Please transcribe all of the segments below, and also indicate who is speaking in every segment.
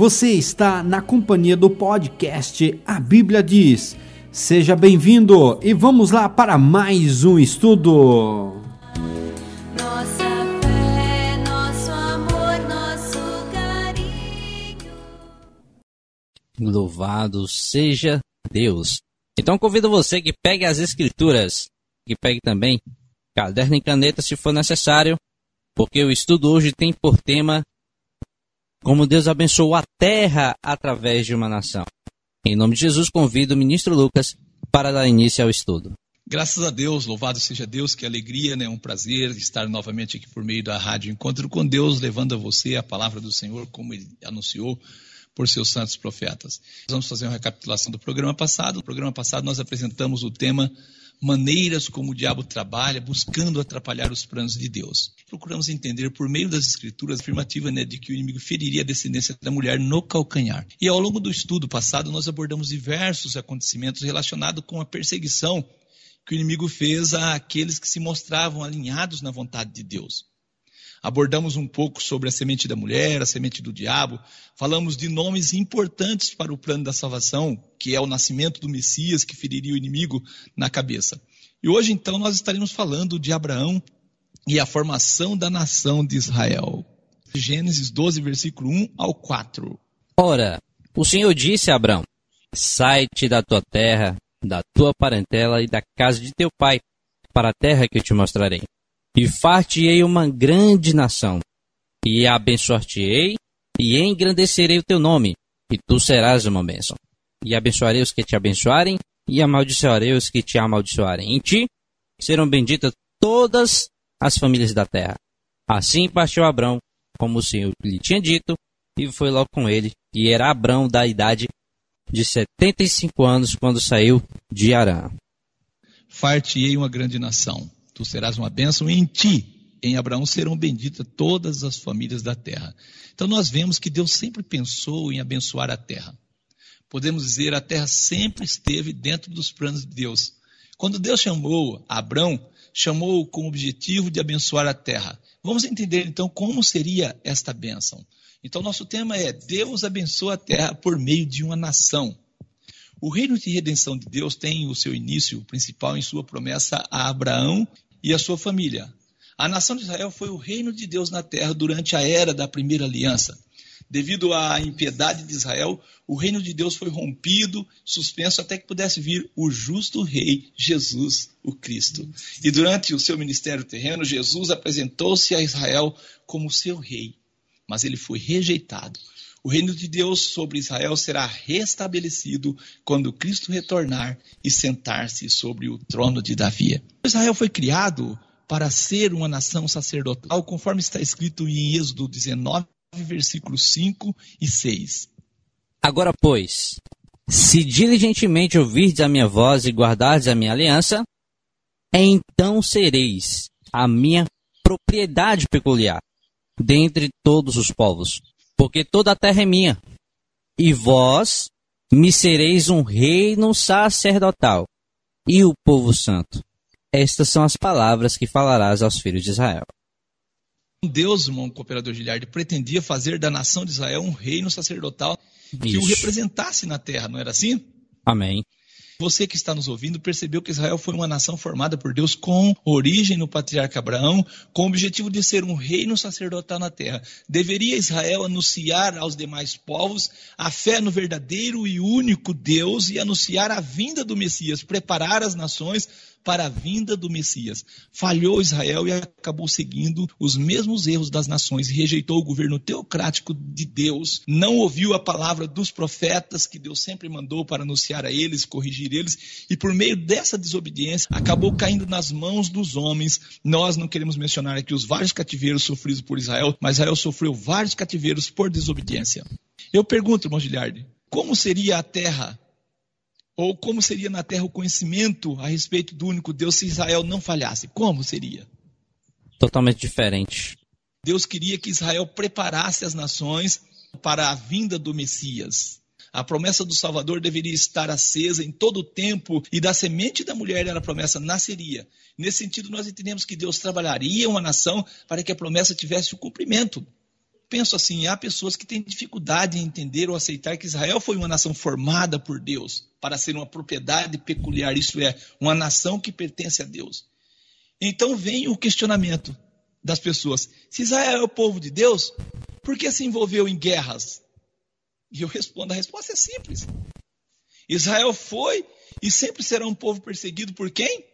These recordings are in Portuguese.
Speaker 1: Você está na companhia do podcast A Bíblia Diz. Seja bem-vindo e vamos lá para mais um estudo.
Speaker 2: Nossa fé, nosso amor, nosso carinho.
Speaker 3: Louvado seja Deus. Então convido você que pegue as escrituras, que pegue também caderno e caneta se for necessário, porque o estudo hoje tem por tema como Deus abençoou a terra através de uma nação. Em nome de Jesus, convido o ministro Lucas para dar início ao estudo.
Speaker 4: Graças a Deus, louvado seja Deus, que alegria, né? Um prazer estar novamente aqui por meio da Rádio Encontro com Deus, levando a você a palavra do Senhor, como ele anunciou por seus santos profetas. Vamos fazer uma recapitulação do programa passado. No programa passado nós apresentamos o tema maneiras como o diabo trabalha, buscando atrapalhar os planos de Deus. Procuramos entender por meio das escrituras a afirmativa né, de que o inimigo feriria a descendência da mulher no calcanhar. E ao longo do estudo passado nós abordamos diversos acontecimentos relacionados com a perseguição que o inimigo fez àqueles que se mostravam alinhados na vontade de Deus. Abordamos um pouco sobre a semente da mulher, a semente do diabo. Falamos de nomes importantes para o plano da salvação, que é o nascimento do Messias que feriria o inimigo na cabeça. E hoje, então, nós estaremos falando de Abraão e a formação da nação de Israel. Gênesis 12, versículo 1 ao 4.
Speaker 3: Ora, o Senhor disse a Abraão: Sai-te da tua terra, da tua parentela e da casa de teu pai, para a terra que eu te mostrarei. E far-te-ei uma grande nação, e abençoar-te-ei, e engrandecerei o teu nome, e tu serás uma bênção. E abençoarei os que te abençoarem, e amaldiçoarei os que te amaldiçoarem. Em ti serão benditas todas as famílias da terra. Assim partiu Abrão, como o Senhor lhe tinha dito, e foi logo com ele. E era Abrão da idade de setenta e cinco anos quando saiu de Arã.
Speaker 4: Far-te-ei uma grande nação, tu serás uma bênção, em ti, em Abraão, serão benditas todas as famílias da terra. Então nós vemos que Deus sempre pensou em abençoar a terra. Podemos dizer, a terra sempre esteve dentro dos planos de Deus. Quando Deus chamou Abraão, chamou com o objetivo de abençoar a terra. Vamos entender então como seria esta bênção. Então, nosso tema é: Deus abençoa a terra por meio de uma nação. O reino de redenção de Deus tem o seu início principal em sua promessa a Abraão e a sua família. A nação de Israel foi o reino de Deus na terra durante a era da primeira aliança. Devido à impiedade de Israel, o reino de Deus foi rompido, suspenso até que pudesse vir o justo rei Jesus, o Cristo. E durante o seu ministério terreno, Jesus apresentou-se a Israel como seu rei, mas ele foi rejeitado. O reino de Deus sobre Israel será restabelecido quando Cristo retornar e sentar-se sobre o trono de Davi. Israel foi criado para ser uma nação sacerdotal, conforme está escrito em Êxodo 19, versículos 5 e 6.
Speaker 3: Agora, pois, se diligentemente ouvirdes a minha voz e guardardes a minha aliança, então sereis a minha propriedade peculiar dentre todos os povos, porque toda a terra é minha. E vós me sereis um reino sacerdotal e o povo santo. Estas são as palavras que falarás aos filhos de Israel.
Speaker 4: Deus, irmão cooperador Giliardi, pretendia fazer da nação de Israel um reino sacerdotal que o representasse na terra, não era assim?
Speaker 3: Amém.
Speaker 4: Você que está nos ouvindo percebeu que Israel foi uma nação formada por Deus com origem no patriarca Abraão, com o objetivo de ser um reino sacerdotal na terra. Deveria Israel anunciar aos demais povos a fé no verdadeiro e único Deus e anunciar a vinda do Messias, preparar as nações para a vinda do Messias. Falhou Israel e acabou seguindo os mesmos erros das nações, rejeitou o governo teocrático de Deus, não ouviu a palavra dos profetas que Deus sempre mandou para anunciar a eles, corrigir eles, e por meio dessa desobediência acabou caindo nas mãos dos homens. Nós não queremos mencionar aqui os vários cativeiros sofridos por Israel, mas Israel sofreu vários cativeiros por desobediência. Eu pergunto, irmão Giliardi, como seria a terra ou como seria na terra o conhecimento a respeito do único Deus se Israel não falhasse? Como seria?
Speaker 3: Totalmente diferente.
Speaker 4: Deus queria que Israel preparasse as nações para a vinda do Messias. A promessa do Salvador deveria estar acesa em todo o tempo e da semente da mulher a promessa nasceria. Nesse sentido, nós entendemos que Deus trabalharia uma nação para que a promessa tivesse o cumprimento. penso assim: há pessoas que têm dificuldade em entender ou aceitar que Israel foi uma nação formada por Deus para ser uma propriedade peculiar, isso é, uma nação que pertence a Deus. Então vem o questionamento das pessoas: se Israel é o povo de Deus, por que se envolveu em guerras? E eu respondo: a resposta é simples. Israel foi e sempre será um povo perseguido por quem?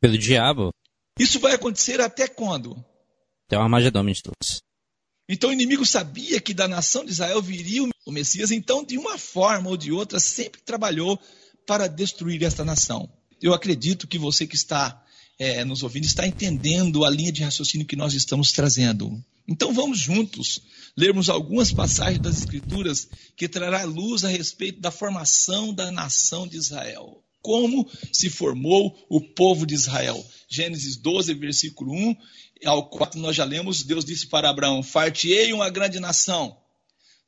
Speaker 3: Pelo diabo.
Speaker 4: Isso vai acontecer até quando?
Speaker 3: Até o Armagedon de todos.
Speaker 4: Então o inimigo sabia que da nação de Israel viria o Messias, então de uma forma ou de outra sempre trabalhou para destruir esta nação. Eu acredito que você que está é, nos ouvindo está entendendo a linha de raciocínio que nós estamos trazendo. Então vamos juntos lermos algumas passagens das Escrituras que trará luz a respeito da formação da nação de Israel. Como se formou o povo de Israel. Gênesis 12, versículo 1 ao 4, nós já lemos: Deus disse para Abraão: Fartiei uma grande nação,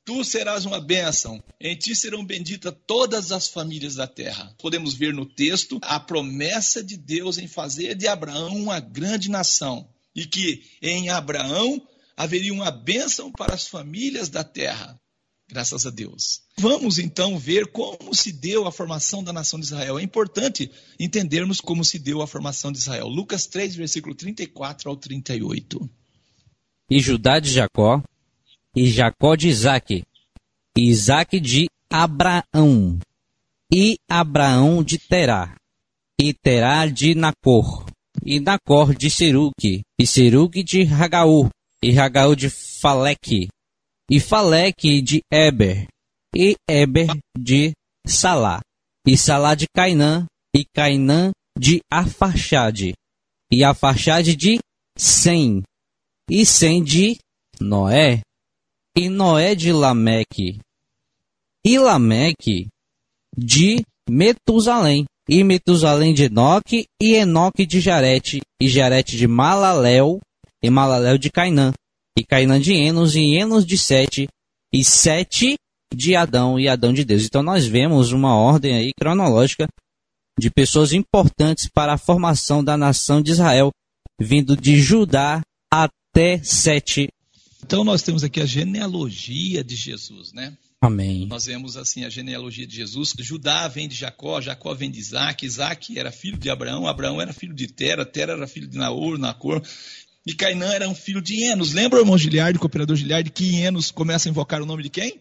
Speaker 4: tu serás uma bênção, em ti serão benditas todas as famílias da terra. Podemos ver no texto a promessa de Deus em fazer de Abraão uma grande nação e que em Abraão haveria uma bênção para as famílias da terra. Graças a Deus. Vamos então ver como se deu a formação da nação de Israel. É importante entendermos como se deu a formação de Israel. Lucas 3, versículo 34 ao 38.
Speaker 3: E Judá de Jacó, e Jacó de Isaque, e Isaque de Abraão, e Abraão de Terá, e Terá de Nacor, e Nacor de Seruque, e Seruque de Ragaú, e Ragaú de Faleque, e Faleque de Eber, e Eber de Salá, e Salá de Cainã, e Cainã de Afarxade, e Afarxade de Sem, e Sem de Noé, e Noé de Lameque, e Lameque de Metusalém, e Metusalém de Enoque, e Enoque de Jarete, e Jarete de Malaléu, e Malaléu de Cainã, e Cainã de Enos, e Enos de Sete, e Sete de Adão, e Adão de Deus. Então nós vemos uma ordem aí cronológica de pessoas importantes para a formação da nação de Israel, vindo de Judá até Sete.
Speaker 4: Então nós temos aqui a genealogia de Jesus, né?
Speaker 3: Amém.
Speaker 4: Nós vemos assim a genealogia de Jesus. Judá vem de Jacó, Jacó vem de Isaac, Isaac era filho de Abraão, Abraão era filho de Tera, Tera era filho de Naor, Nacor. E Cainã era um filho de Enos. Lembra, irmão Giliardi, cooperador Giliardi, que Enos começa a invocar o nome de quem?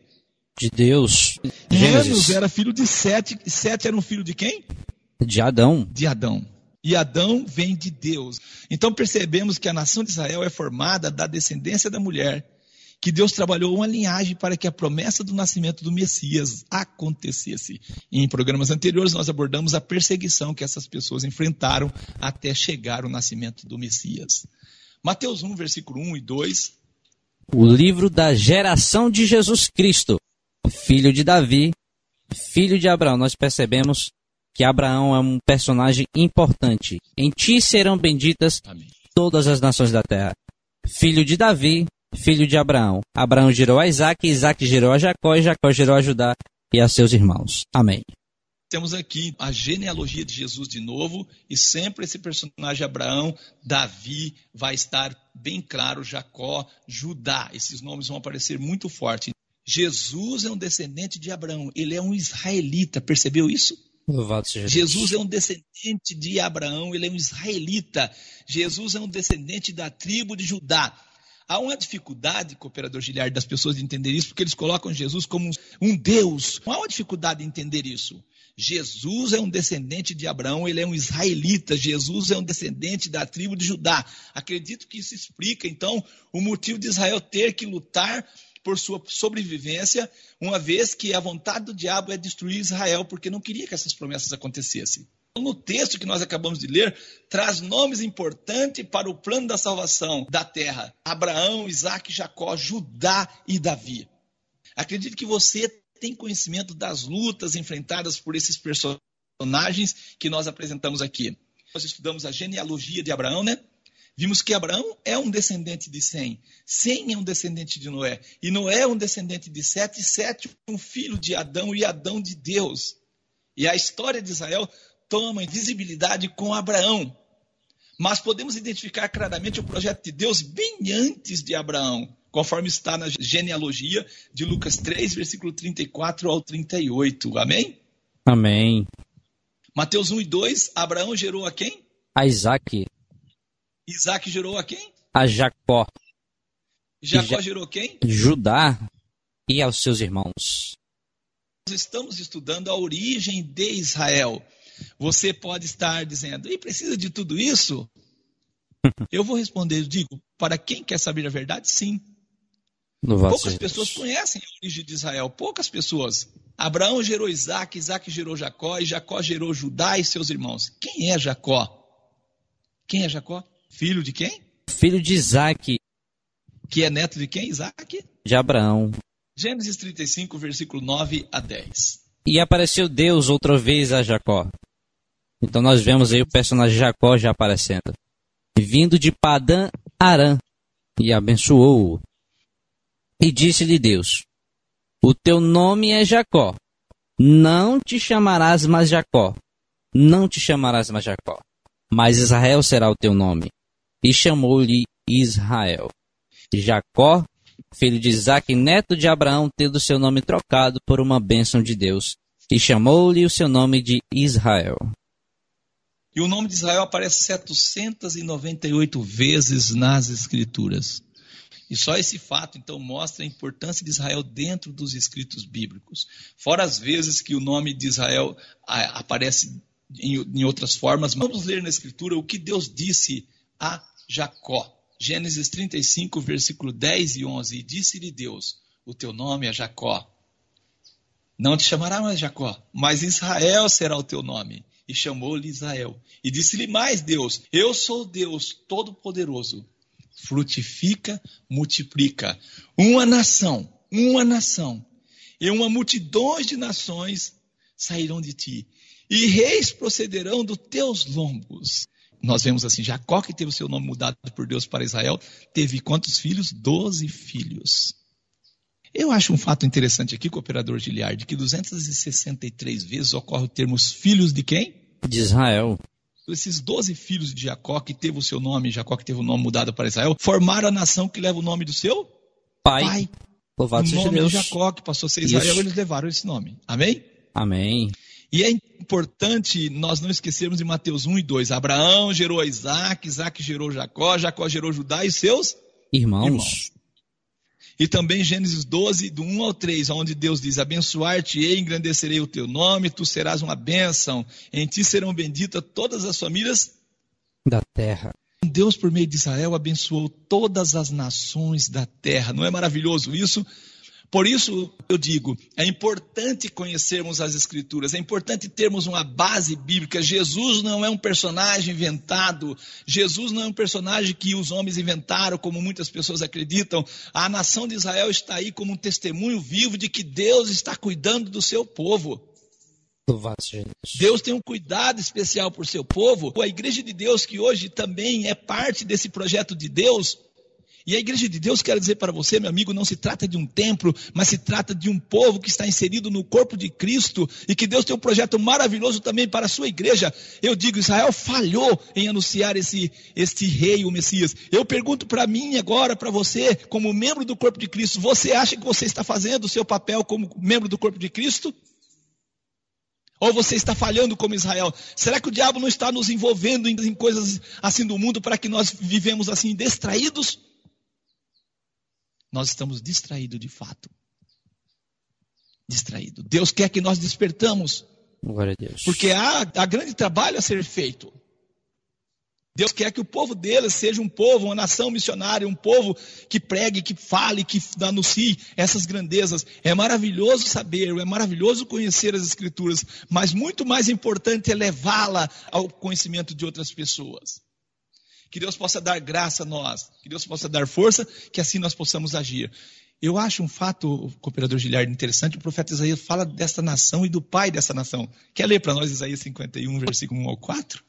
Speaker 3: De Deus. Gênesis.
Speaker 4: era filho de Sete. e Sete era um filho de quem?
Speaker 3: De Adão.
Speaker 4: De Adão. E Adão vem de Deus. Então percebemos que a nação de Israel é formada da descendência da mulher, que Deus trabalhou uma linhagem para que a promessa do nascimento do Messias acontecesse. E em programas anteriores nós abordamos a perseguição que essas pessoas enfrentaram até chegar o nascimento do Messias. Mateus 1, versículo 1 e 2.
Speaker 3: O livro da geração de Jesus Cristo, filho de Davi, filho de Abraão. Nós percebemos que Abraão é um personagem importante. Em ti serão benditas
Speaker 4: Amém.
Speaker 3: todas as nações da terra. Filho de Davi, filho de Abraão. Abraão gerou a Isaac, Isaac gerou a Jacó, e Jacó gerou a Judá e a seus irmãos. Amém.
Speaker 4: Temos aqui a genealogia de Jesus de novo, e sempre esse personagem Abraão, Davi, vai estar bem claro, Jacó, Judá. Esses nomes vão aparecer muito forte. Jesus é um descendente de Abraão, ele é um israelita, percebeu isso?
Speaker 3: Louvado seja Deus.
Speaker 4: Jesus é um descendente de Abraão, ele é um israelita. Jesus é um descendente da tribo de Judá. Há uma dificuldade, cooperador Giliard, das pessoas de entender isso, porque eles colocam Jesus como um Deus. Há uma dificuldade de entender isso. Jesus é um descendente de Abraão, ele é um israelita. Jesus é um descendente da tribo de Judá. Acredito que isso explica, então, o motivo de Israel ter que lutar por sua sobrevivência, uma vez que a vontade do diabo é destruir Israel, porque não queria que essas promessas acontecessem. No texto que nós acabamos de ler, traz nomes importantes para o plano da salvação da terra: Abraão, Isaac, Jacó, Judá e Davi. Acredito que você tem conhecimento das lutas enfrentadas por esses personagens que nós apresentamos aqui. Nós estudamos a genealogia de Abraão, né? Vimos que Abraão é um descendente de Sem. Sem é um descendente de Noé. E Noé é um descendente de Sete. E Sete, um filho de Adão. E Adão de Deus. E a história de Israel toma visibilidade com Abraão. Mas podemos identificar claramente o projeto de Deus bem antes de Abraão. conforme está na genealogia de Lucas 3, versículo 34 ao 38. Amém?
Speaker 3: Amém.
Speaker 4: Mateus 1 e 2, Abraão gerou a quem?
Speaker 3: A Isaac,
Speaker 4: Isaac gerou a quem?
Speaker 3: a Jacó,
Speaker 4: Jacó
Speaker 3: Ja-
Speaker 4: gerou quem?
Speaker 3: Judá e aos seus irmãos.
Speaker 4: Nós estamos estudando a origem de Israel. Você pode estar dizendo, e precisa de tudo isso? Eu vou responder, eu digo, para quem quer saber a verdade, sim. Poucas pessoas conhecem a origem de Israel, poucas pessoas. Abraão gerou Isaac, Isaac gerou Jacó, e Jacó gerou Judá e seus irmãos. Quem é Jacó? Quem é Jacó? Filho de quem?
Speaker 3: Filho de Isaac,
Speaker 4: Que é neto de quem? Isaac?
Speaker 3: de Abraão.
Speaker 4: Gênesis 35, versículo 9 a 10.
Speaker 3: E apareceu Deus outra vez a Jacó. Então nós vemos aí o personagem Jacó já aparecendo. Vindo de Padã Arã. E abençoou-o. E disse-lhe Deus: O teu nome é Jacó. Não te chamarás mais Jacó. Não te chamarás mais Jacó. Mas Israel será o teu nome. E chamou-lhe Israel. Jacó, filho de Isaac, neto de Abraão, tendo seu nome trocado por uma bênção de Deus, e chamou-lhe o seu nome de Israel.
Speaker 4: E o nome de Israel aparece 798 vezes nas Escrituras. E só esse fato, então, mostra a importância de Israel dentro dos escritos bíblicos. Fora as vezes que o nome de Israel aparece em outras formas, vamos ler na Escritura o que Deus disse a Jacó. Gênesis 35, versículo 10 e 11. E disse-lhe Deus: O teu nome é Jacó. Não te chamará mais Jacó, mas Israel será o teu nome. E chamou-lhe Israel. E disse-lhe mais Deus: Eu sou Deus Todo-Poderoso. Frutifica, multiplica. Uma nação, uma nação, e uma multidão de nações sairão de ti, e reis procederão dos teus lombos. Nós vemos assim: Jacó, que teve o seu nome mudado por Deus para Israel, teve quantos filhos? Doze filhos. Eu acho um fato interessante aqui, cooperador Giliard, que 263 vezes ocorre o termo os filhos de quem?
Speaker 3: De Israel.
Speaker 4: Esses 12 filhos de Jacó, que teve o seu nome, Jacó que teve o nome mudado para Israel, formaram a nação que leva o nome do seu
Speaker 3: Pai,
Speaker 4: pai.
Speaker 3: louvado
Speaker 4: o
Speaker 3: seja
Speaker 4: nome
Speaker 3: Deus.
Speaker 4: de Jacó, que passou a ser Israel,
Speaker 3: Isso.
Speaker 4: eles levaram esse nome. Amém?
Speaker 3: Amém.
Speaker 4: E é importante nós não esquecermos de Mateus 1 e 2. Abraão gerou Isaac, Isaac gerou Jacó, Jacó gerou Judá e seus
Speaker 3: Irmãos,
Speaker 4: Irmãos. E também Gênesis 12, do 1 ao 3, onde Deus diz: Abençoar-te-ei, engrandecerei o teu nome, tu serás uma bênção, em ti serão benditas todas as famílias.
Speaker 3: da terra.
Speaker 4: Deus, por meio de Israel, abençoou todas as nações da terra. Não é maravilhoso isso? Por isso eu digo, é importante conhecermos as Escrituras, é importante termos uma base bíblica. Jesus não é um personagem inventado, Jesus não é um personagem que os homens inventaram, como muitas pessoas acreditam. A nação de Israel está aí como um testemunho vivo de que Deus está cuidando do seu povo.
Speaker 3: Deus
Speaker 4: tem um cuidado especial por seu povo. A igreja de Deus, que hoje também é parte desse projeto de Deus, e a igreja de Deus, quero dizer para você, meu amigo, não se trata de um templo, mas se trata de um povo que está inserido no corpo de Cristo e que Deus tem um projeto maravilhoso também para a sua igreja. Eu digo, Israel falhou em anunciar esse rei, o Messias. Eu pergunto para mim agora, para você, como membro do corpo de Cristo, você acha que você está fazendo o seu papel como membro do corpo de Cristo? Ou você está falhando como Israel? Será que o diabo não está nos envolvendo em coisas assim do mundo para que nós vivemos assim distraídos? Nós estamos distraídos de fato. Distraído. Deus quer que nós despertamos,
Speaker 3: Glória a Deus.
Speaker 4: porque há, há grande trabalho a ser feito. Deus quer que o povo dele seja um povo, uma nação missionária, um povo que pregue, que fale, que anuncie essas grandezas. É maravilhoso saber, é maravilhoso conhecer as Escrituras, mas muito mais importante é levá-la ao conhecimento de outras pessoas. Que Deus possa dar graça a nós, que Deus possa dar força, que assim nós possamos agir. Eu acho um fato, cooperador Giliard, interessante, o profeta Isaías fala dessa nação e do pai dessa nação. Quer ler para nós Isaías 51, versículo 1 ao 4?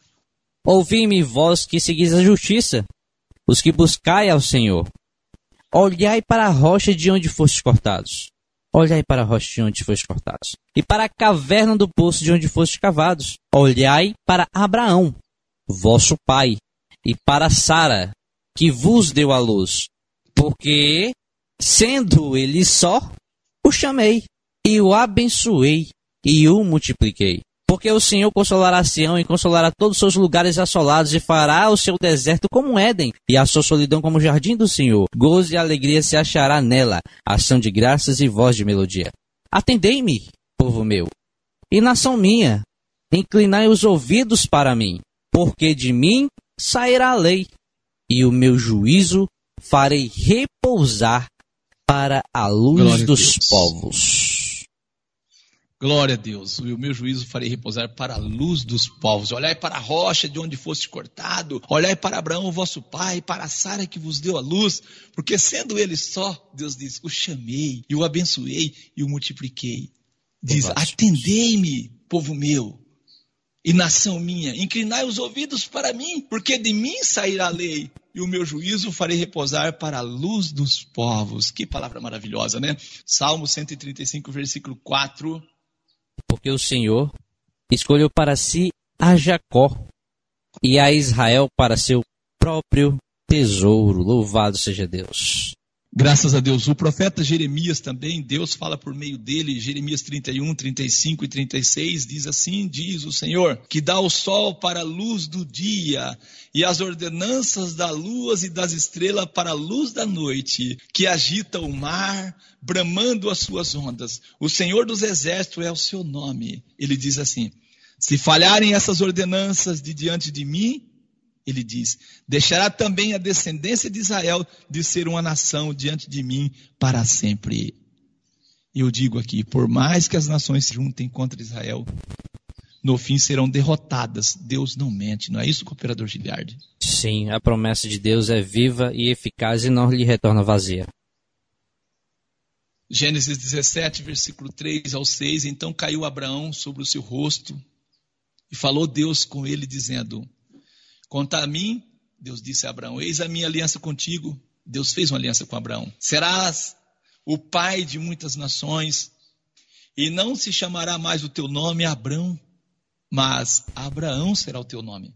Speaker 3: Ouvi-me, vós que seguis a justiça, os que buscai ao Senhor. Olhai para a rocha de onde fostes cortados. Olhai para a rocha de onde fostes cortados. E para a caverna do poço de onde fostes cavados. Olhai para Abraão, vosso pai, e para Sara, que vos deu a luz. Porque Sendo ele só, o chamei, e o abençoei, e o multipliquei. Porque o Senhor consolará Sião e consolará todos os seus lugares assolados e fará o seu deserto como um Éden e a sua solidão como o jardim do Senhor. Gozo e alegria se achará nela, ação de graças e voz de melodia. Atendei-me, povo meu, e nação minha, inclinai os ouvidos para mim, porque de mim sairá a lei, e o meu juízo farei repousar para a luz
Speaker 4: Glória a
Speaker 3: dos
Speaker 4: Deus.
Speaker 3: povos.
Speaker 4: Glória a Deus. E o meu juízo farei repousar para a luz dos povos. Olhai para a rocha de onde foste cortado. Olhai para Abraão, vosso pai, para Sara que vos deu a luz. Porque sendo ele só, Deus diz, o chamei, e o abençoei, e o multipliquei. Diz, atendei-me, povo meu, e nação minha, inclinai os ouvidos para mim, porque de mim sairá a lei, e o meu juízo farei repousar para a luz dos povos. Que palavra maravilhosa, né? Salmo 135, versículo 4.
Speaker 3: porque o Senhor escolheu para si a Jacó e a Israel para seu próprio tesouro. Louvado seja Deus.
Speaker 4: Graças a Deus. O profeta Jeremias também, Deus fala por meio dele, Jeremias 31, 35 e 36, diz assim: Diz o Senhor, que dá o sol para a luz do dia, e as ordenanças da lua e das estrelas para a luz da noite, que agita o mar, bramando as suas ondas. O Senhor dos exércitos é o seu nome. Ele diz assim: Se falharem essas ordenanças de diante de mim, ele diz: Deixará também a descendência de Israel de ser uma nação diante de mim para sempre. Eu digo aqui: por mais que as nações se juntem contra Israel, no fim serão derrotadas. Deus não mente, não é isso, cooperador Giliardi?
Speaker 3: Sim, a promessa de Deus é viva e eficaz e não lhe retorna vazia.
Speaker 4: Gênesis 17, versículo 3 ao 6. Então caiu Abraão sobre o seu rosto e falou Deus com ele, dizendo: Conta a mim, Deus disse a Abraão: Eis a minha aliança contigo. Deus fez uma aliança com Abraão. Serás o pai de muitas nações, e não se chamará mais o teu nome Abrão, mas Abraão será o teu nome.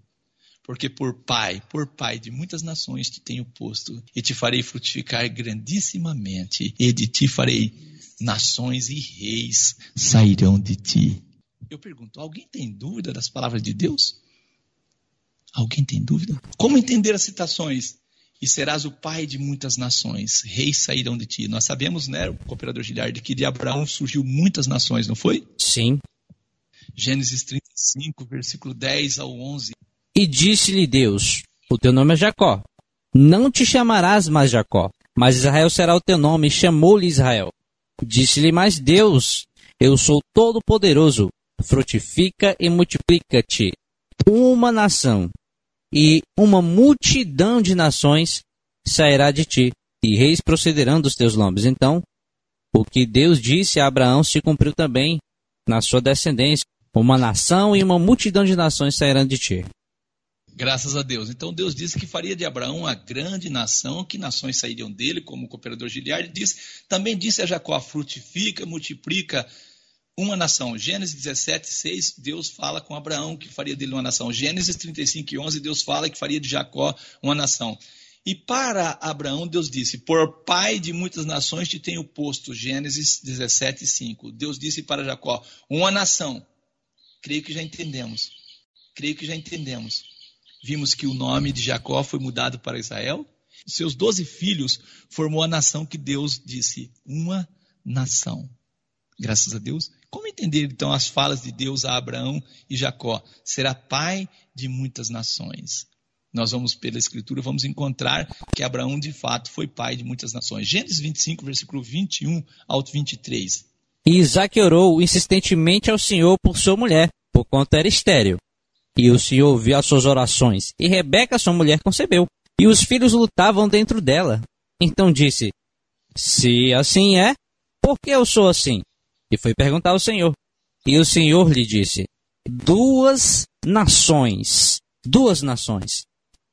Speaker 4: Porque por pai, por pai de muitas nações te tenho posto, e te farei frutificar grandissimamente, e de ti farei nações e reis sairão de ti. Eu pergunto, alguém tem dúvida das palavras de Deus? Alguém tem dúvida? Como entender as citações? E serás o pai de muitas nações, reis sairão de ti. Nós sabemos, né, o cooperador Giliardi, que de Abraão surgiu muitas nações, não foi?
Speaker 3: Sim.
Speaker 4: Gênesis 35, versículo 10 ao 11.
Speaker 3: E disse-lhe Deus: O teu nome é Jacó. Não te chamarás mais Jacó, mas Israel será o teu nome. Chamou-lhe Israel. Disse-lhe mais Deus: Eu sou todo-poderoso. Frutifica e multiplica-te. Uma nação e uma multidão de nações sairá de ti, e reis procederão dos teus nomes. Então, o que Deus disse a Abraão se cumpriu também na sua descendência. Uma nação e uma multidão de nações sairão de ti.
Speaker 4: Graças a Deus. Então Deus disse que faria de Abraão uma grande nação, que nações sairiam dele, como o cooperador Giliardi disse. Também disse a Jacó: frutifica, multiplica uma nação. Gênesis 17, 6, Deus fala com Abraão que faria dele uma nação. Gênesis 35, 11, Deus fala que faria de Jacó uma nação. E para Abraão, Deus disse: Por pai de muitas nações te tenho posto. Gênesis 17, 5. Deus disse para Jacó: Uma nação. Creio que já entendemos. Creio que já entendemos. Vimos que o nome de Jacó foi mudado para Israel. Seus doze filhos formou a nação que Deus disse: Uma nação. Graças a Deus. Como entender então as falas de Deus a Abraão e Jacó? Será pai de muitas nações. Nós vamos, pela Escritura, vamos encontrar que Abraão de fato foi pai de muitas nações. Gênesis 25, versículo 21 ao 23.
Speaker 3: E Isaac orou insistentemente ao Senhor por sua mulher, porquanto era estéril. E o Senhor ouviu as suas orações, e Rebeca, sua mulher, concebeu. E os filhos lutavam dentro dela. Então disse: Se assim é, por que eu sou assim? E foi perguntar ao Senhor. E o Senhor lhe disse: Duas nações, duas nações,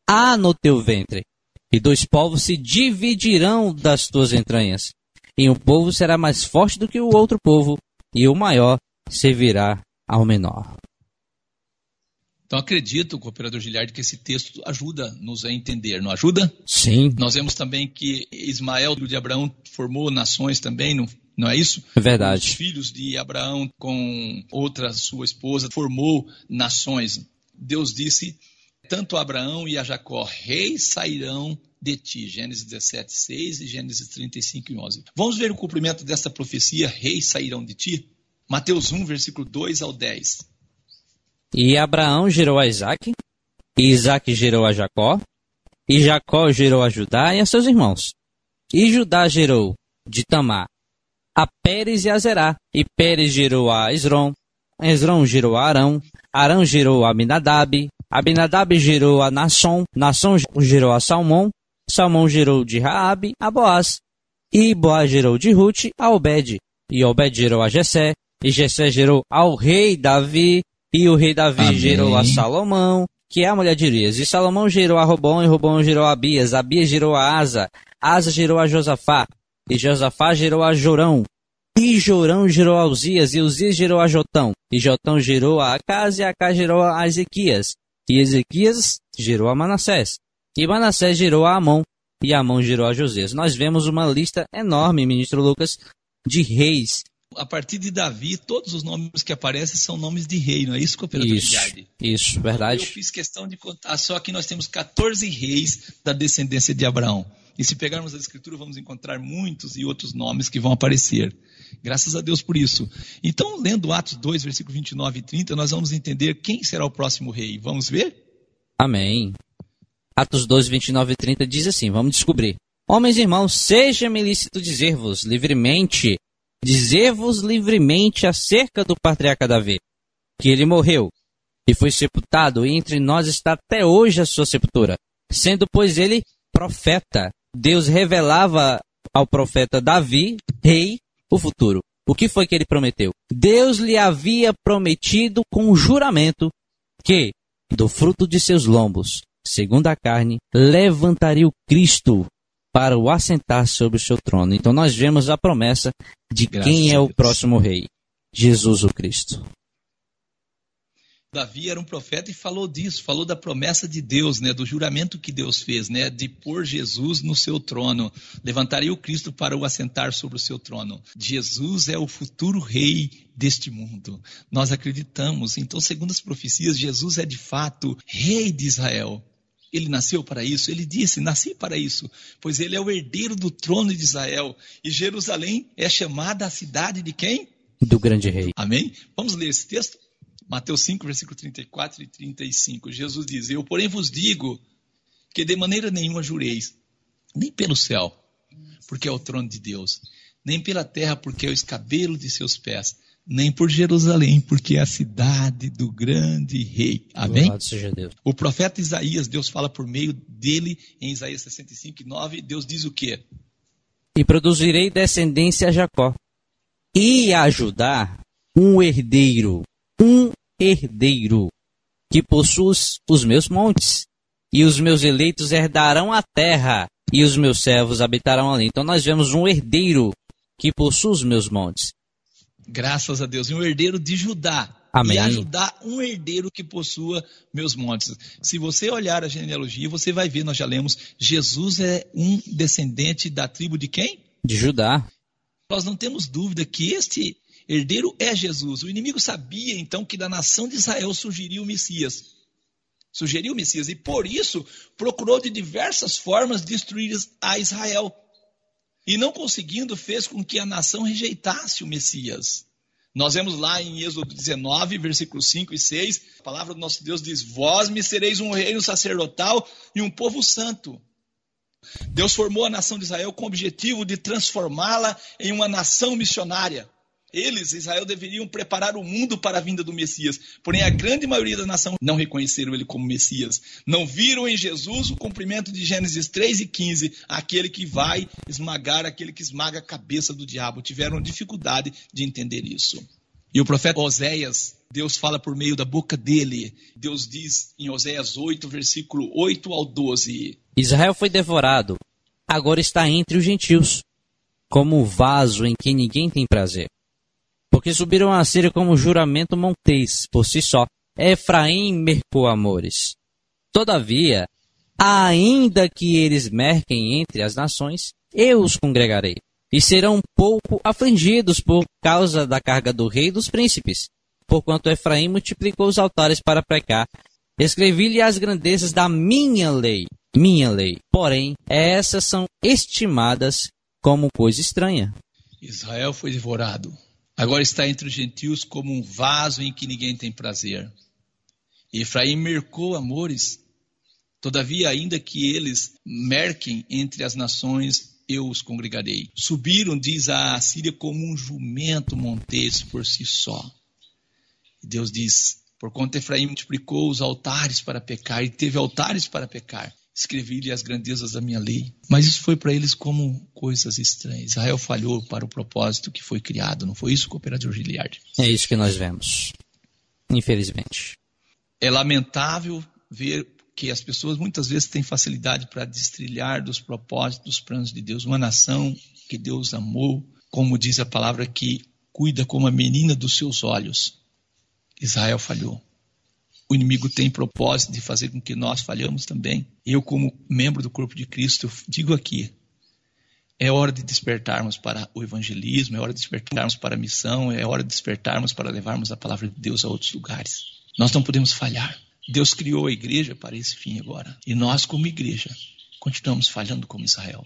Speaker 3: há no teu ventre, e dois povos se dividirão das tuas entranhas. E um povo será mais forte do que o outro povo, e o maior servirá ao menor.
Speaker 4: Então acredito, cooperador Giliardi, que esse texto ajuda-nos a entender, não ajuda?
Speaker 3: Sim,
Speaker 4: Nós vemos também que Ismael, de Abraão, formou nações também, não, não é isso?
Speaker 3: é
Speaker 4: Os
Speaker 3: verdade.
Speaker 4: filhos de Abraão com outra sua esposa formou nações. Deus disse tanto a Abraão e a Jacó, reis sairão de ti. Gênesis 17, 6 e Gênesis 35, 11. Vamos ver o cumprimento dessa profecia, reis sairão de ti? Mateus 1, versículo 2 ao 10.
Speaker 3: E Abraão gerou a Isaac, e Isaac gerou a Jacó, e Jacó gerou a Judá e a seus irmãos. E Judá gerou de Tamar a Pérez e a Zerá, e Pérez gerou a Esrom, Esrom gerou a Arão, Arão gerou a Aminadab, Abinadab gerou a Nasson, Nasson gerou a Salmão, Salmão gerou de Raabe a Boaz, e Boaz gerou de Ruth a Obed, e Obed gerou a Jessé, e Jessé gerou ao rei Davi, e o rei Davi
Speaker 4: Amém.
Speaker 3: gerou a Salomão, que é a mulher de Urias. E Salomão gerou a Robão, e Robão gerou a Abias. Abias gerou a Asa. Asa gerou a Josafá. E Josafá gerou a Jorão. E Jorão gerou a Uzias. E Uzias gerou a Jotão. E Jotão gerou a Acas. E Acas gerou a Ezequias. E Ezequias gerou a Manassés. E Manassés gerou a Amon. E Amon gerou a Josias. Nós vemos uma lista enorme, ministro Lucas, de reis.
Speaker 4: A partir de Davi, todos os nomes que aparecem são nomes de rei, não é isso, cooperador
Speaker 3: Isso, isso,
Speaker 4: Eu
Speaker 3: verdade.
Speaker 4: fiz questão de contar, só que nós temos 14 reis da descendência de Abraão. E se pegarmos a escritura, vamos encontrar muitos e outros nomes que vão aparecer. Graças a Deus por isso. Então, lendo Atos 2, versículo 29 e 30, nós vamos entender quem será o próximo rei. Vamos ver?
Speaker 3: Amém. Atos 12, 29 e 30 diz assim: Vamos descobrir. Homens e irmãos, seja-me lícito dizer-vos livremente, dizer-vos livremente acerca do patriarca Davi, que ele morreu e foi sepultado, e entre nós está até hoje a sua sepultura. Sendo, pois, ele profeta, Deus revelava ao profeta Davi, rei, o futuro. O que foi que ele prometeu? Deus lhe havia prometido com juramento que, do fruto de seus lombos, segundo a carne, levantaria o Cristo para o assentar sobre o seu trono. Então nós vemos a promessa de
Speaker 4: Graças
Speaker 3: quem é o próximo rei. Jesus o Cristo.
Speaker 4: Davi era um profeta e falou disso, falou da promessa de Deus, né, do juramento que Deus fez, né, de pôr Jesus no seu trono, levantaria o Cristo para o assentar sobre o seu trono. Jesus é o futuro rei deste mundo. Nós acreditamos. Então, segundo as profecias, Jesus é de fato rei de Israel. Ele nasceu para isso, ele disse: Nasci para isso, pois ele é o herdeiro do trono de Israel. E Jerusalém é chamada a cidade de quem?
Speaker 3: Do grande rei.
Speaker 4: Amém? Vamos ler esse texto? Mateus 5, versículo 34 e 35. Jesus diz: Eu, porém, vos digo que de maneira nenhuma jureis, nem pelo céu, porque é o trono de Deus, nem pela terra, porque é o escabelo de seus pés, nem por Jerusalém, porque é a cidade do grande rei. Amém? O profeta Isaías, Deus fala por meio dele em Isaías 65, 9, Deus diz o quê?
Speaker 3: E produzirei descendência a Jacó. E a Judá um herdeiro, herdeiro, que possua os- meus montes. E os meus eleitos herdarão a terra, e os meus servos habitarão ali. Então nós vemos um herdeiro que possui os meus montes.
Speaker 4: Graças a Deus. E um herdeiro de Judá.
Speaker 3: Amém.
Speaker 4: E a Judá, um herdeiro que possua meus montes. Se você olhar a genealogia, você vai ver, nós já lemos, Jesus é um descendente da tribo de quem?
Speaker 3: De Judá.
Speaker 4: Nós não temos dúvida que este herdeiro é Jesus. O inimigo sabia, então, que da nação de Israel surgiria o Messias. Sugeriu o Messias. E por isso procurou de diversas formas destruir a Israel. E não conseguindo, fez com que a nação rejeitasse o Messias. Nós vemos lá em Êxodo 19, versículos 5 e 6, a palavra do nosso Deus diz: Vós me sereis um reino sacerdotal e um povo santo. Deus formou a nação de Israel com o objetivo de transformá-la em uma nação missionária. Eles, Israel, deveriam preparar o mundo para a vinda do Messias. Porém, a grande maioria da nação não reconheceram ele como Messias. Não viram em Jesus o cumprimento de Gênesis 3 e 15, aquele que vai esmagar, aquele que esmaga a cabeça do diabo. Tiveram dificuldade de entender isso. E o profeta Oséias, Deus fala por meio da boca dele. Deus diz em Oséias 8, versículo 8 ao 12.
Speaker 3: Israel foi devorado, agora está entre os gentios, como o vaso em que ninguém tem prazer. Porque subiram a Síria como juramento montês, por si só, Efraim mercou amores. Todavia, ainda que eles merquem entre as nações, eu os congregarei. E serão pouco afligidos por causa da carga do rei e dos príncipes, porquanto Efraim multiplicou os altares para pecar. Escrevi-lhe as grandezas da minha lei, minha lei. Porém, essas são estimadas como coisa estranha.
Speaker 4: Israel foi devorado. Agora está entre os gentios como um vaso em que ninguém tem prazer. Efraim mercou amores. Todavia, ainda que eles merquem entre as nações, eu os congregarei. Subiram, diz a Síria, como um jumento montês por si só. E Deus diz: por conta Efraim multiplicou os altares para pecar, e teve altares para pecar. Escrevi-lhe as grandezas da minha lei. Mas isso foi para eles como coisas estranhas. Israel falhou para o propósito que foi criado. Não foi isso, cooperador Giliard?
Speaker 3: É isso que nós vemos. Infelizmente.
Speaker 4: É lamentável ver que as pessoas muitas vezes têm facilidade para destrilhar dos propósitos, dos planos de Deus. Uma nação que Deus amou, como diz a palavra, que cuida como a menina dos seus olhos. Israel falhou. O inimigo tem propósito de fazer com que nós falhamos também. Eu, como membro do corpo de Cristo, digo aqui: é hora de despertarmos para o evangelismo, é hora de despertarmos para a missão, é hora de despertarmos para levarmos a palavra de Deus a outros lugares. Nós não podemos falhar. Deus criou a igreja para esse fim agora. E nós, como igreja, continuamos falhando como Israel.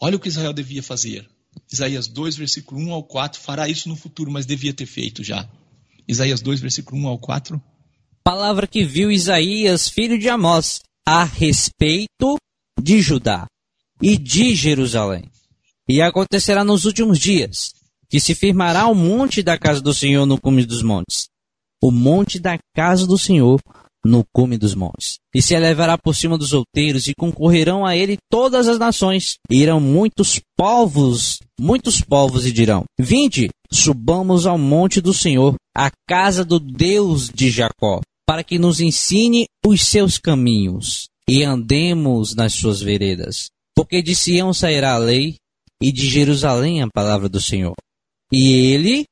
Speaker 4: Olha o que Israel devia fazer. Isaías 2, versículo 1 ao 4, fará isso no futuro, mas devia ter feito já. Isaías 2, versículo 1 ao 4.
Speaker 3: Palavra que viu Isaías, filho de Amós, a respeito de Judá e de Jerusalém. E acontecerá nos últimos dias que se firmará o monte da casa do Senhor no cume dos montes, o monte da casa do Senhor no cume dos montes. E se elevará por cima dos outeiros, e concorrerão a ele todas as nações. E irão muitos povos, muitos povos, e dirão: Vinde, subamos ao monte do Senhor, à casa do Deus de Jacó, para que nos ensine os seus caminhos, e andemos nas suas veredas. Porque de Sião sairá a lei, e de Jerusalém a palavra do Senhor. E ele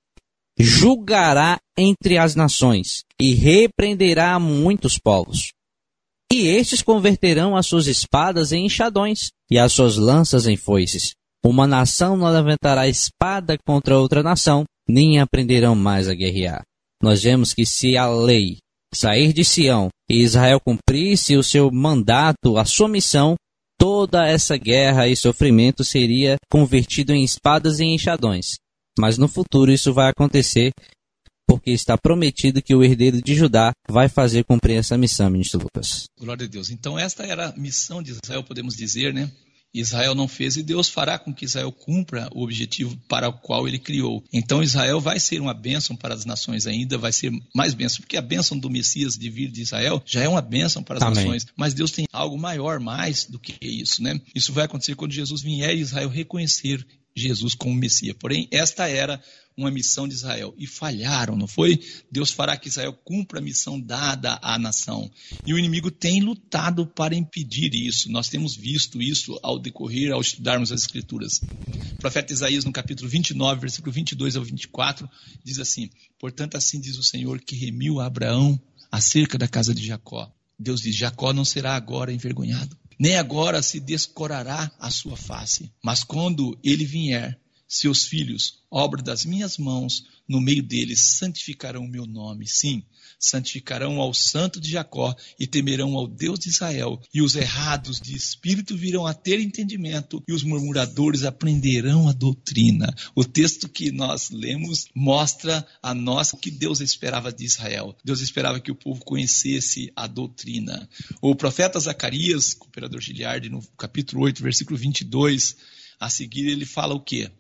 Speaker 3: julgará entre as nações e repreenderá muitos povos. E estes converterão as suas espadas em enxadões e as suas lanças em foices. Uma nação não levantará espada contra outra nação, nem aprenderão mais a guerrear. Nós vemos que se a lei sair de Sião e Israel cumprisse o seu mandato, a sua missão, toda essa guerra e sofrimento seria convertido em espadas e enxadões. Mas no futuro isso vai acontecer porque está prometido que o herdeiro de Judá vai fazer cumprir essa missão, ministro Lucas.
Speaker 4: Glória a Deus. Então, esta era a missão de Israel, podemos dizer, né? Israel não fez e Deus fará com que Israel cumpra o objetivo para o qual ele criou. Então Israel vai ser uma bênção para as nações ainda, vai ser mais bênção, porque a bênção do Messias de vir de Israel já é uma bênção para as
Speaker 3: Amém.
Speaker 4: nações, mas Deus tem algo maior, mais do que isso, né? Isso vai acontecer quando Jesus vier e Israel reconhecer Jesus como Messias. Porém, esta era uma missão de Israel e falharam, não foi? Deus fará que Israel cumpra a missão dada à nação. E o inimigo tem lutado para impedir isso. Nós temos visto isso ao decorrer, ao estudarmos as Escrituras. O profeta Isaías, no capítulo 29, versículo 22 ao 24, diz assim: Portanto, assim diz o Senhor que remiu a Abraão acerca da casa de Jacó. Deus diz: Jacó não será agora envergonhado, nem agora se descorará a sua face, mas quando ele vier, seus filhos, obra das minhas mãos, no meio deles santificarão o meu nome. Sim, santificarão ao santo de Jacó e temerão ao Deus de Israel. E os errados de espírito virão a ter entendimento e os murmuradores aprenderão a doutrina. O texto que nós lemos mostra a nós o que Deus esperava de Israel. Deus esperava que o povo conhecesse a doutrina. O profeta Zacarias, cooperador Giliardi, no capítulo 8, versículo 22, a seguir ele fala o quê?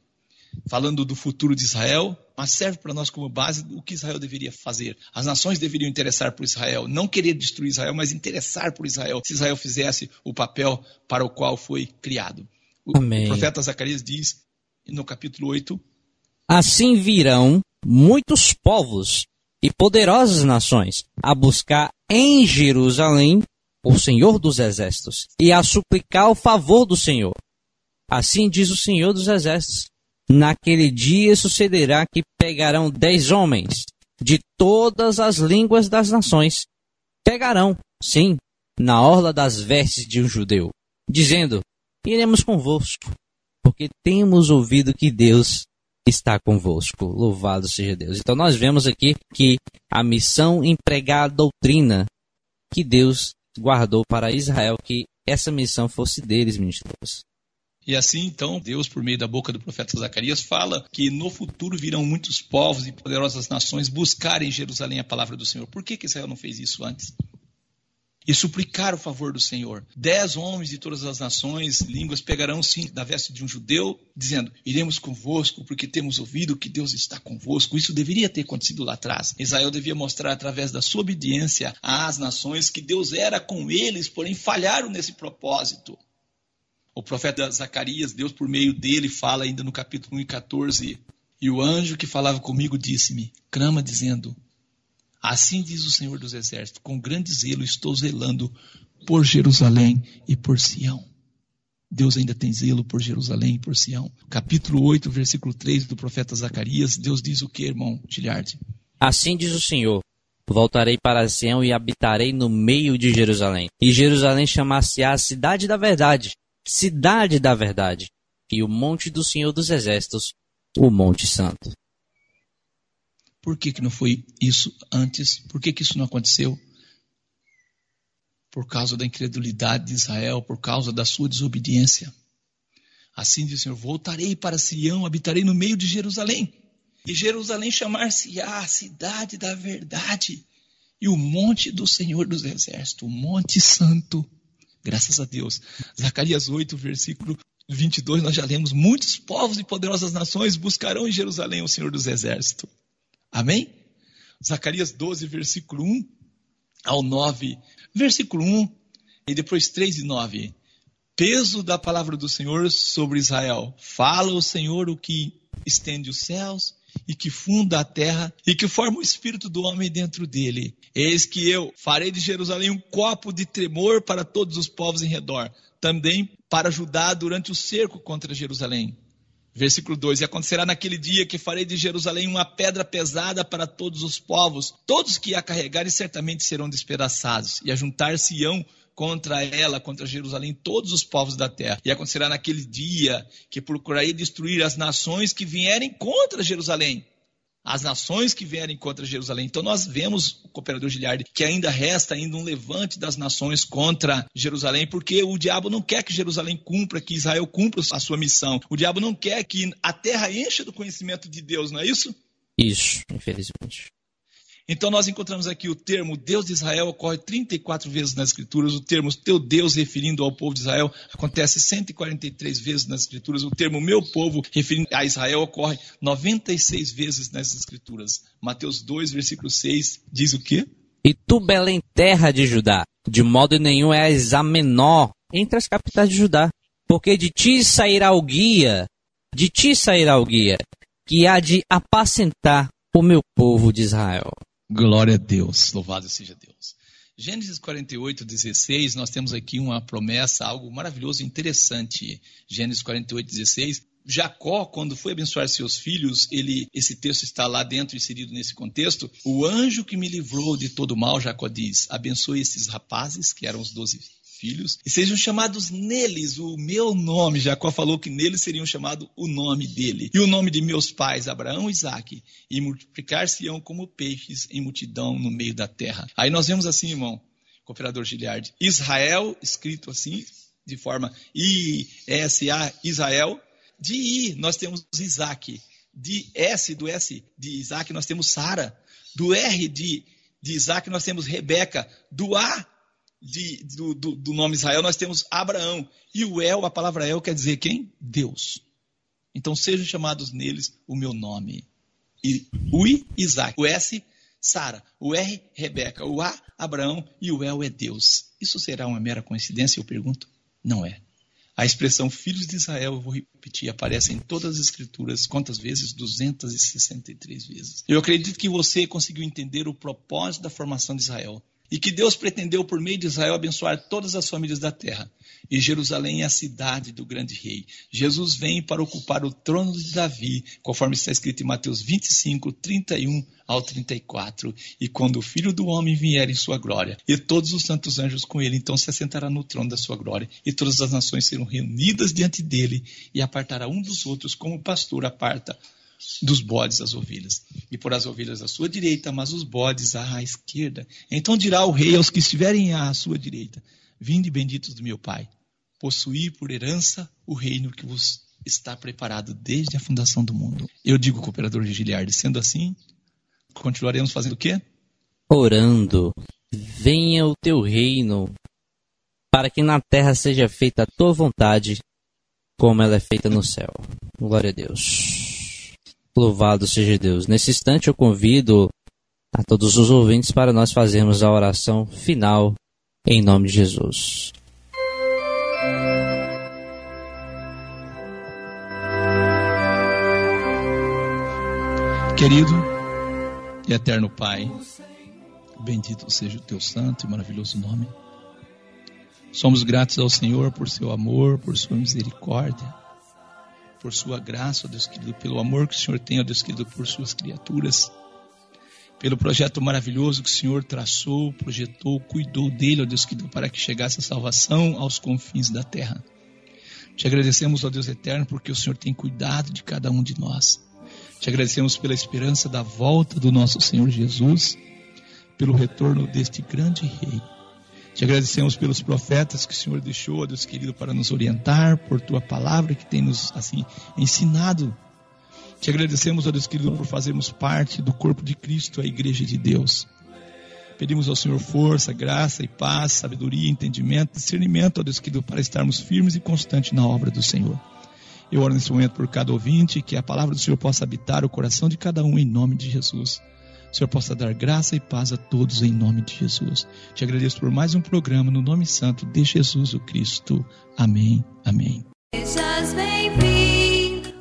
Speaker 4: Falando do futuro de Israel, mas serve para nós como base o que Israel deveria fazer. As nações deveriam interessar por Israel, não querer destruir Israel, mas interessar por Israel, se Israel fizesse o papel para o qual foi criado. O
Speaker 3: Amém.
Speaker 4: profeta Zacarias diz no capítulo 8:
Speaker 3: Assim virão muitos povos e poderosas nações a buscar em Jerusalém o Senhor dos Exércitos e a suplicar o favor do Senhor. Assim diz o Senhor dos Exércitos. Naquele dia sucederá que pegarão dez homens de todas as línguas das nações. Pegarão, sim, na orla das vestes de um judeu, dizendo: Iremos convosco, porque temos ouvido que Deus está convosco. Louvado seja Deus. Então nós vemos aqui que a missão empregar a doutrina que Deus guardou para Israel, que essa missão fosse deles, ministros.
Speaker 4: E assim, então, Deus, por meio da boca do profeta Zacarias, fala que no futuro virão muitos povos e poderosas nações buscarem em Jerusalém a palavra do Senhor. Por que, que Israel não fez isso antes? E suplicar o favor do Senhor. Dez homens de todas as nações, línguas, pegarão sim da veste de um judeu, dizendo: Iremos convosco, porque temos ouvido que Deus está convosco. Isso deveria ter acontecido lá atrás. Israel devia mostrar, através da sua obediência às nações, que Deus era com eles, porém falharam nesse propósito. O profeta Zacarias, Deus por meio dele, fala ainda no capítulo 1 e 14: E o anjo que falava comigo disse-me, clama dizendo: Assim diz o Senhor dos Exércitos: com grande zelo estou zelando por Jerusalém e por Sião. Deus ainda tem zelo por Jerusalém e por Sião. Capítulo 8, versículo 3 do profeta Zacarias, Deus diz o que, irmão Giliardi?
Speaker 3: Assim diz o Senhor: Voltarei para Sião e habitarei no meio de Jerusalém. E Jerusalém chamar-se-á a cidade da verdade, cidade da verdade, e o monte do Senhor dos Exércitos, o Monte Santo.
Speaker 4: Por que, que não foi isso antes? Por que, que isso não aconteceu? Por causa da incredulidade de Israel, por causa da sua desobediência. Assim diz o Senhor: Voltarei para Sião, habitarei no meio de Jerusalém. E Jerusalém chamar-se-á a cidade da verdade e o monte do Senhor dos Exércitos, o Monte Santo. Graças a Deus. Zacarias 8, versículo 22, nós já lemos: Muitos povos e poderosas nações buscarão em Jerusalém o Senhor dos Exércitos. Amém? Zacarias 12, versículo 1 ao 9. Versículo 1 e depois 3 e 9. Peso da palavra do Senhor sobre Israel. Fala o Senhor o que estende os céus e que funda a terra e que forma o espírito do homem dentro dele. Eis que eu farei de Jerusalém um copo de tremor para todos os povos em redor, também para Judá durante o cerco contra Jerusalém. Versículo 2: E acontecerá naquele dia que farei de Jerusalém uma pedra pesada para todos os povos, todos que a carregarem certamente serão despedaçados, e ajuntar-se-ão contra ela, contra Jerusalém, todos os povos da terra. E acontecerá naquele dia que procurarei destruir as nações que vierem contra Jerusalém. As nações que vierem contra Jerusalém. Então nós vemos, o cooperador Giliardi, que ainda resta ainda um levante das nações contra Jerusalém, porque o diabo não quer que Jerusalém cumpra, que Israel cumpra a sua missão. O diabo não quer que a terra encha do conhecimento de Deus, não é isso?
Speaker 3: Isso, infelizmente.
Speaker 4: Então nós encontramos aqui o termo Deus de Israel ocorre 34 vezes nas Escrituras, o termo teu Deus referindo ao povo de Israel acontece 143 vezes nas Escrituras, o termo meu povo referindo a Israel ocorre 96 vezes nas Escrituras. Mateus 2, versículo 6 diz o quê?
Speaker 3: E tu, Belém, terra de Judá, de modo nenhum és a menor entre as capitais de Judá, porque de ti sairá o guia, de ti sairá o guia, que há de apacentar o meu povo de Israel.
Speaker 4: Glória a Deus, louvado seja Deus. Gênesis 48, 16, nós temos aqui uma promessa, algo maravilhoso, interessante. Gênesis 48, 16. Jacó, quando foi abençoar seus filhos, ele, esse texto está lá dentro, inserido nesse contexto. O anjo que me livrou de todo mal, Jacó diz, abençoe esses rapazes, que eram os doze filhos, e sejam chamados neles o meu nome. Jacó falou que neles seriam chamados o nome dele. E o nome de meus pais, Abraão e Isaac, e multiplicar-se-ão como peixes em multidão no meio da terra. Aí nós vemos assim, irmão, cooperador Giliard, Israel, escrito assim, de forma I-S-A, Israel. De I, nós temos Isaac. De S, do S de Isaac, nós temos Sara. Do R de, de Isaac, nós temos Rebeca. Do A de, do, do, do, nome Israel, nós temos Abraão. E o El, a palavra El quer dizer quem? Deus. Então sejam chamados neles o meu nome. E o I, Isaac. O S, Sara. O R, Rebeca. O A, Abraão. E o El é Deus. Isso será uma mera coincidência, eu pergunto? Não é. A expressão filhos de Israel, eu vou repetir, aparece em todas as escrituras. Quantas vezes? 263 vezes. Eu acredito que você conseguiu entender o propósito da formação de Israel e que Deus pretendeu, por meio de Israel, abençoar todas as famílias da terra. E Jerusalém é a cidade do grande rei. Jesus vem para ocupar o trono de Davi, conforme está escrito em Mateus 25, 31 ao 34. E quando o filho do homem vier em sua glória, e todos os santos anjos com ele, então se assentará no trono da sua glória, e todas as nações serão reunidas diante dele, e apartará um dos outros, como o pastor aparta dos bodes as ovelhas, e por as ovelhas à sua direita, mas os bodes à esquerda. Então dirá o rei aos que estiverem à sua direita: Vinde benditos do meu Pai, possuí por herança o reino que vos está preparado desde a fundação do mundo. Eu digo, cooperador Giliardi, sendo assim, continuaremos fazendo o quê?
Speaker 3: Orando, venha o teu reino, para que na terra seja feita a tua vontade, como ela é feita no céu. Glória a Deus. Louvado seja Deus. Nesse instante eu convido a todos os ouvintes para nós fazermos a oração final em nome de Jesus.
Speaker 4: Querido e eterno Pai, bendito seja o teu santo e maravilhoso nome. Somos gratos ao Senhor por seu amor, por sua misericórdia, por sua graça, ó Deus querido, pelo amor que o Senhor tem, ó Deus querido, por suas criaturas, pelo projeto maravilhoso que o Senhor traçou, projetou, cuidou dele, ó Deus querido, para que chegasse a salvação aos confins da terra. Te agradecemos, ó Deus eterno, porque o Senhor tem cuidado de cada um de nós. Te agradecemos pela esperança da volta do nosso Senhor Jesus, pelo retorno deste grande Rei. Te agradecemos pelos profetas que o Senhor deixou, Deus querido, para nos orientar, por tua palavra que tem nos assim ensinado. Te agradecemos, Deus querido, por fazermos parte do corpo de Cristo, a igreja de Deus. Pedimos ao Senhor força, graça e paz, sabedoria, entendimento, discernimento, Deus querido, para estarmos firmes e constantes na obra do Senhor. Eu oro nesse momento por cada ouvinte, que a palavra do Senhor possa habitar o coração de cada um em nome de Jesus. O Senhor possa dar graça e paz a todos em nome de Jesus. Te agradeço por mais um programa no nome santo de Jesus o Cristo. Amém. Amém.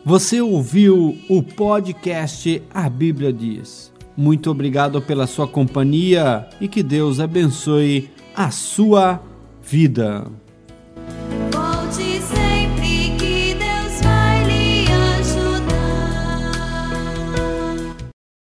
Speaker 1: Você ouviu o podcast A Bíblia Diz. Muito obrigado pela sua companhia e que Deus abençoe a sua vida.